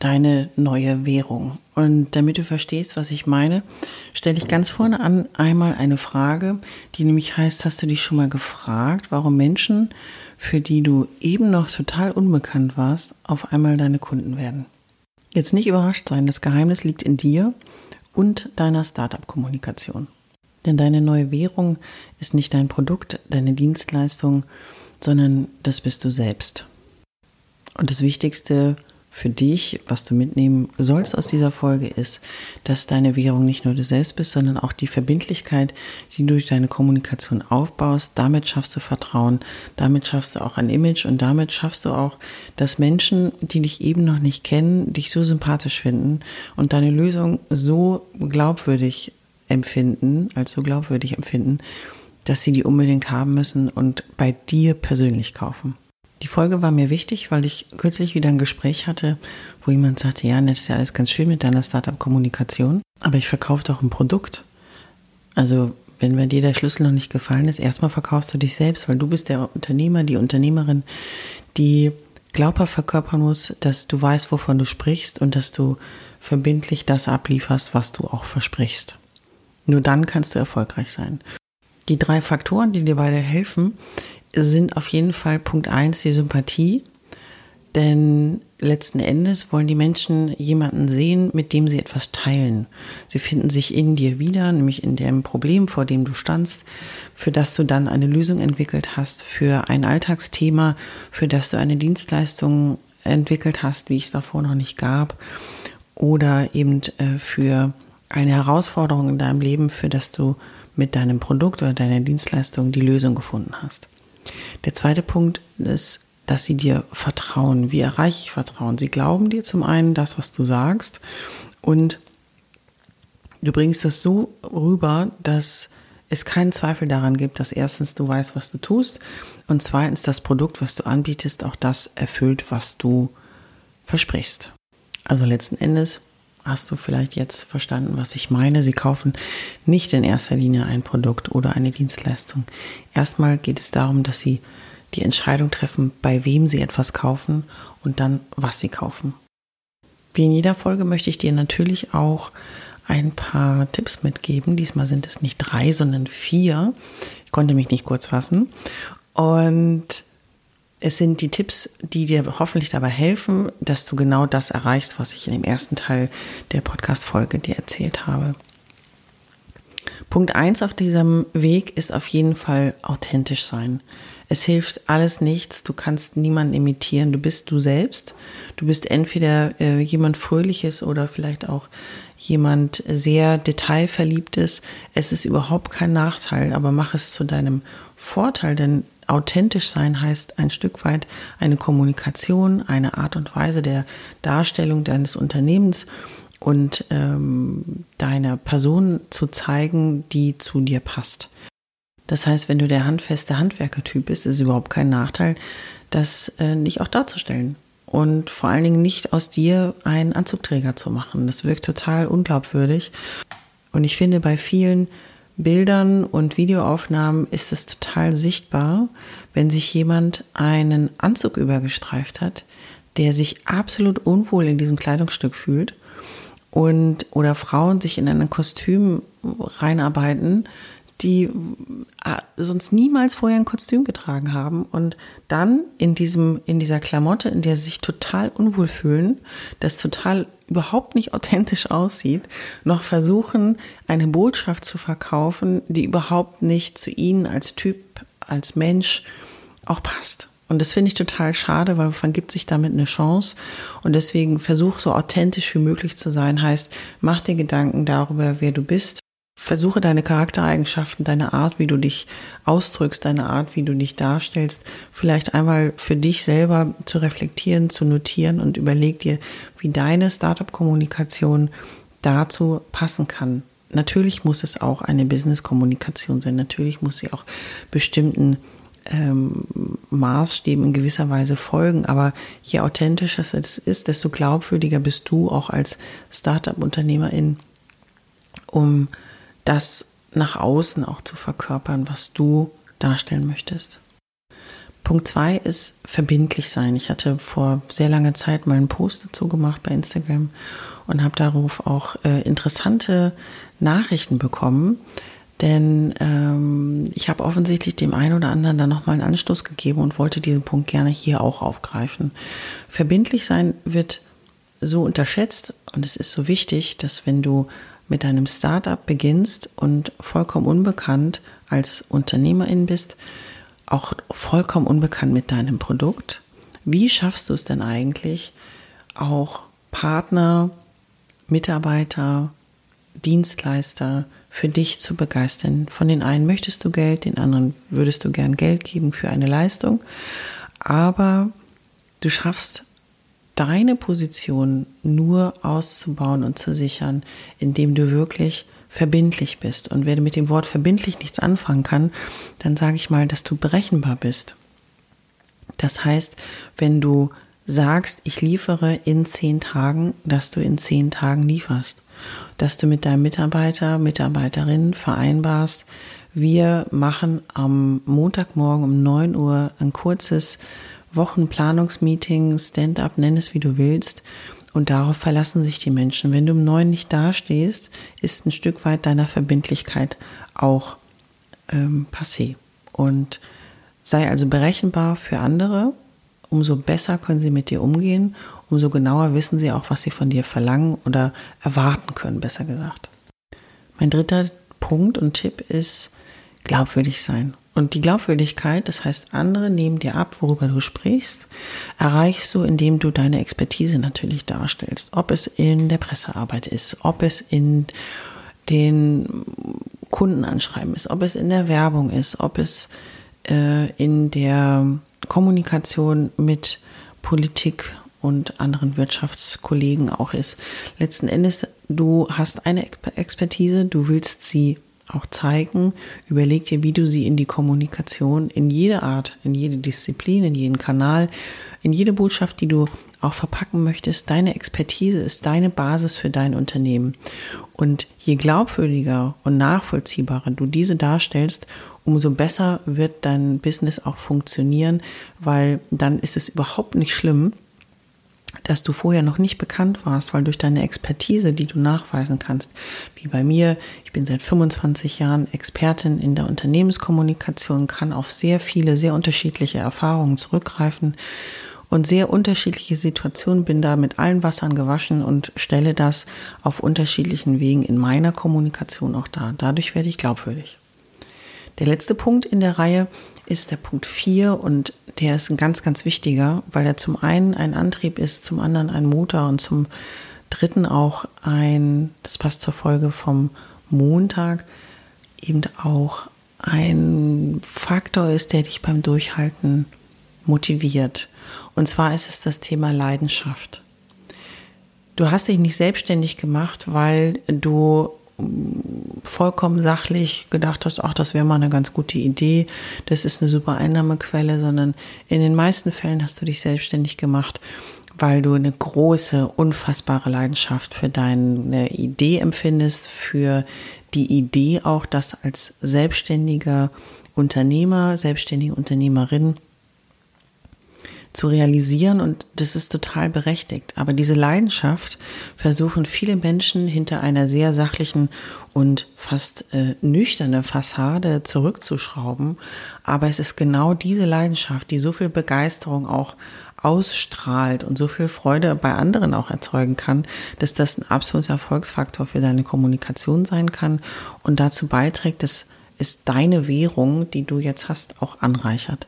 deine neue Währung. Und damit du verstehst, was ich meine, stelle ich ganz vorne an einmal eine Frage, die nämlich heißt, hast du dich schon mal gefragt, warum Menschen, für die du eben noch total unbekannt warst, auf einmal deine Kunden werden? Jetzt nicht überrascht sein, das Geheimnis liegt in dir und deiner Startup-Kommunikation. Denn deine neue Währung ist nicht dein Produkt, deine Dienstleistung, sondern das bist du selbst. Und das Wichtigste für dich, was du mitnehmen sollst aus dieser Folge, ist, dass deine Währung nicht nur du selbst bist, sondern auch die Verbindlichkeit, die du durch deine Kommunikation aufbaust. Damit schaffst du Vertrauen, damit schaffst du auch ein Image und damit schaffst du auch, dass Menschen, die dich eben noch nicht kennen, dich so sympathisch finden und deine Lösung so glaubwürdig empfinden, als so glaubwürdig empfinden, dass sie die unbedingt haben müssen und bei dir persönlich kaufen. Die Folge war mir wichtig, weil ich kürzlich wieder ein Gespräch hatte, wo jemand sagte, ja, das ist ja alles ganz schön mit deiner Startup-Kommunikation, aber ich verkaufe doch ein Produkt. Also wenn bei dir der Schlüssel noch nicht gefallen ist, erstmal verkaufst du dich selbst, weil du bist der Unternehmer, die Unternehmerin, die glaubhaft verkörpern muss, dass du weißt, wovon du sprichst und dass du verbindlich das ablieferst, was du auch versprichst. Nur dann kannst du erfolgreich sein. Die drei Faktoren, die dir beide helfen, sind auf jeden Fall Punkt eins die Sympathie. Denn letzten Endes wollen die Menschen jemanden sehen, mit dem sie etwas teilen. Sie finden sich in dir wieder, nämlich in dem Problem, vor dem du standst, für das du dann eine Lösung entwickelt hast, für ein Alltagsthema, für das du eine Dienstleistung entwickelt hast, wie es davor noch nicht gab, oder eben äh, für eine Herausforderung in deinem Leben, für das du mit deinem Produkt oder deiner Dienstleistung die Lösung gefunden hast. Der zweite Punkt ist, dass sie dir vertrauen. Wie erreiche ich Vertrauen? Sie glauben dir zum einen das, was du sagst und du bringst das so rüber, dass es keinen Zweifel daran gibt, dass erstens du weißt, was du tust und zweitens das Produkt, was du anbietest, auch das erfüllt, was du versprichst. Also letzten Endes hast du vielleicht jetzt verstanden, was ich meine. Sie kaufen nicht in erster Linie ein Produkt oder eine Dienstleistung. Erstmal geht es darum, dass sie die Entscheidung treffen, bei wem sie etwas kaufen und dann, was sie kaufen. Wie in jeder Folge möchte ich dir natürlich auch ein paar Tipps mitgeben. Diesmal sind es nicht drei, sondern vier. Ich konnte mich nicht kurz fassen. Und es sind die Tipps, die dir hoffentlich dabei helfen, dass du genau das erreichst, was ich in dem ersten Teil der Podcast-Folge dir erzählt habe. Punkt eins auf diesem Weg ist auf jeden Fall authentisch sein. Es hilft alles nichts, du kannst niemanden imitieren, du bist du selbst. Du bist entweder äh, jemand Fröhliches oder vielleicht auch jemand sehr detailverliebtes. Es ist überhaupt kein Nachteil, aber mach es zu deinem Vorteil, denn authentisch sein heißt ein Stück weit eine Kommunikation, eine Art und Weise der Darstellung deines Unternehmens und ähm, deiner Person zu zeigen, die zu dir passt. Das heißt, wenn du der handfeste Handwerkertyp bist, ist es überhaupt kein Nachteil, das äh, nicht auch darzustellen. Und vor allen Dingen nicht aus dir einen Anzugträger zu machen. Das wirkt total unglaubwürdig. Und ich finde, bei vielen Bildern und Videoaufnahmen ist es total sichtbar, wenn sich jemand einen Anzug übergestreift hat, der sich absolut unwohl in diesem Kleidungsstück fühlt und oder Frauen sich in ein Kostüm reinarbeiten, die äh, sonst niemals vorher ein Kostüm getragen haben und dann in diesem in dieser Klamotte, in der sie sich total unwohl fühlen, das total überhaupt nicht authentisch aussieht, noch versuchen eine Botschaft zu verkaufen, die überhaupt nicht zu ihnen als Typ als Mensch auch passt. Und das finde ich total schade, weil man gibt sich damit eine Chance. Und deswegen versuch so authentisch wie möglich zu sein. Heißt, mach dir Gedanken darüber, wer du bist. Versuche deine Charaktereigenschaften, deine Art, wie du dich ausdrückst, deine Art, wie du dich darstellst, vielleicht einmal für dich selber zu reflektieren, zu notieren und überleg dir, wie deine Startup-Kommunikation dazu passen kann. Natürlich muss es auch eine Business-Kommunikation sein. Natürlich muss sie auch bestimmten ähm, Maßstäben in gewisser Weise folgen. Aber je authentischer es ist, desto glaubwürdiger bist du auch als Startup-Unternehmerin, um das nach außen auch zu verkörpern, was du darstellen möchtest. Punkt zwei ist verbindlich sein. Ich hatte vor sehr langer Zeit mal einen Post dazu gemacht bei Instagram und habe darauf auch äh, interessante Nachrichten bekommen. Denn ähm, ich habe offensichtlich dem einen oder anderen da nochmal einen Anstoß gegeben und wollte diesen Punkt gerne hier auch aufgreifen. Verbindlich sein wird so unterschätzt und es ist so wichtig, dass wenn du mit deinem Startup beginnst und vollkommen unbekannt als Unternehmerin bist, auch vollkommen unbekannt mit deinem Produkt, wie schaffst du es denn eigentlich, auch Partner, Mitarbeiter, Dienstleister für dich zu begeistern. Von den einen möchtest du Geld, den anderen würdest du gern Geld geben für eine Leistung, aber du schaffst deine Position nur auszubauen und zu sichern, indem du wirklich verbindlich bist. Und wer mit dem Wort verbindlich nichts anfangen kann, dann sage ich mal, dass du berechenbar bist. Das heißt, wenn du sagst, ich liefere in zehn Tagen, dass du in zehn Tagen lieferst dass du mit deinem Mitarbeiter, Mitarbeiterin vereinbarst, wir machen am Montagmorgen um 9 Uhr ein kurzes Wochenplanungsmeeting, Stand-up, nenn es wie du willst. Und darauf verlassen sich die Menschen. Wenn du um 9 nicht dastehst, ist ein Stück weit deiner Verbindlichkeit auch ähm, passé. Und sei also berechenbar für andere. Umso besser können sie mit dir umgehen umso genauer wissen sie auch, was sie von dir verlangen oder erwarten können, besser gesagt. Mein dritter Punkt und Tipp ist glaubwürdig sein. Und die Glaubwürdigkeit, das heißt, andere nehmen dir ab, worüber du sprichst, erreichst du, indem du deine Expertise natürlich darstellst. Ob es in der Pressearbeit ist, ob es in den Kundenanschreiben ist, ob es in der Werbung ist, ob es äh, in der Kommunikation mit Politik und anderen Wirtschaftskollegen auch ist. Letzten Endes, du hast eine Expertise, du willst sie auch zeigen. Überleg dir, wie du sie in die Kommunikation, in jede Art, in jede Disziplin, in jeden Kanal, in jede Botschaft, die du auch verpacken möchtest. Deine Expertise ist deine Basis für dein Unternehmen. Und je glaubwürdiger und nachvollziehbarer du diese darstellst, umso besser wird dein Business auch funktionieren, weil dann ist es überhaupt nicht schlimm, dass du vorher noch nicht bekannt warst, weil durch deine Expertise, die du nachweisen kannst, wie bei mir, ich bin seit 25 Jahren Expertin in der Unternehmenskommunikation, kann auf sehr viele, sehr unterschiedliche Erfahrungen zurückgreifen und sehr unterschiedliche Situationen, bin da mit allen Wassern gewaschen und stelle das auf unterschiedlichen Wegen in meiner Kommunikation auch dar. Dadurch werde ich glaubwürdig. Der letzte Punkt in der Reihe ist der Punkt 4 und der ist ein ganz, ganz wichtiger, weil er zum einen ein Antrieb ist, zum anderen ein Motor und zum dritten auch ein, das passt zur Folge vom Montag, eben auch ein Faktor ist, der dich beim Durchhalten motiviert. Und zwar ist es das Thema Leidenschaft. Du hast dich nicht selbstständig gemacht, weil du vollkommen sachlich gedacht hast, ach, das wäre mal eine ganz gute Idee, das ist eine super Einnahmequelle, sondern in den meisten Fällen hast du dich selbstständig gemacht, weil du eine große, unfassbare Leidenschaft für deine Idee empfindest, für die Idee auch, das als selbstständiger Unternehmer, selbstständige Unternehmerin zu realisieren und das ist total berechtigt. Aber diese Leidenschaft versuchen viele Menschen hinter einer sehr sachlichen und fast äh, nüchterne Fassade zurückzuschrauben. Aber es ist genau diese Leidenschaft, die so viel Begeisterung auch ausstrahlt und so viel Freude bei anderen auch erzeugen kann, dass das ein absoluter Erfolgsfaktor für deine Kommunikation sein kann und dazu beiträgt, dass ist deine Währung, die du jetzt hast, auch anreichert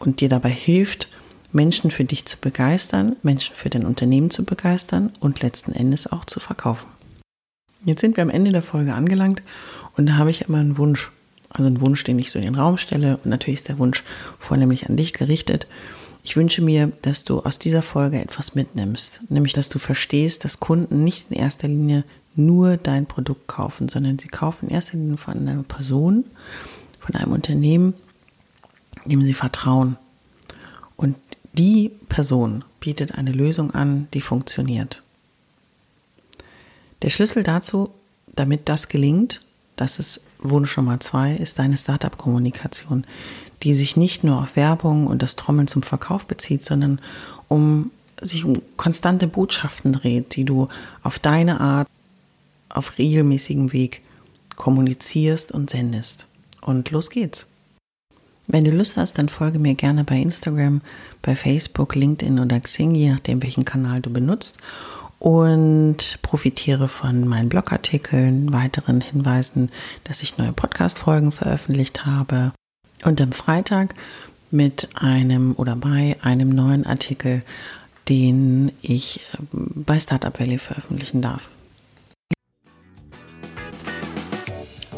und dir dabei hilft, Menschen für dich zu begeistern, Menschen für dein Unternehmen zu begeistern und letzten Endes auch zu verkaufen. Jetzt sind wir am Ende der Folge angelangt und da habe ich immer einen Wunsch. Also einen Wunsch, den ich so in den Raum stelle. Und natürlich ist der Wunsch vornehmlich an dich gerichtet. Ich wünsche mir, dass du aus dieser Folge etwas mitnimmst. Nämlich, dass du verstehst, dass Kunden nicht in erster Linie nur dein Produkt kaufen, sondern sie kaufen in erster Linie von einer Person, von einem Unternehmen, dem sie vertrauen. Und die Person bietet eine Lösung an, die funktioniert. Der Schlüssel dazu, damit das gelingt, das ist Wunsch Nummer zwei, ist deine Startup-Kommunikation, die sich nicht nur auf Werbung und das Trommeln zum Verkauf bezieht, sondern um sich um konstante Botschaften dreht, die du auf deine Art, auf regelmäßigem Weg kommunizierst und sendest. Und los geht's. Wenn du Lust hast, dann folge mir gerne bei Instagram, bei Facebook, LinkedIn oder Xing, je nachdem, welchen Kanal du benutzt und profitiere von meinen Blogartikeln, weiteren Hinweisen, dass ich neue Podcast-Folgen veröffentlicht habe und am Freitag mit einem oder bei einem neuen Artikel, den ich äh, bei Startup Valley veröffentlichen darf.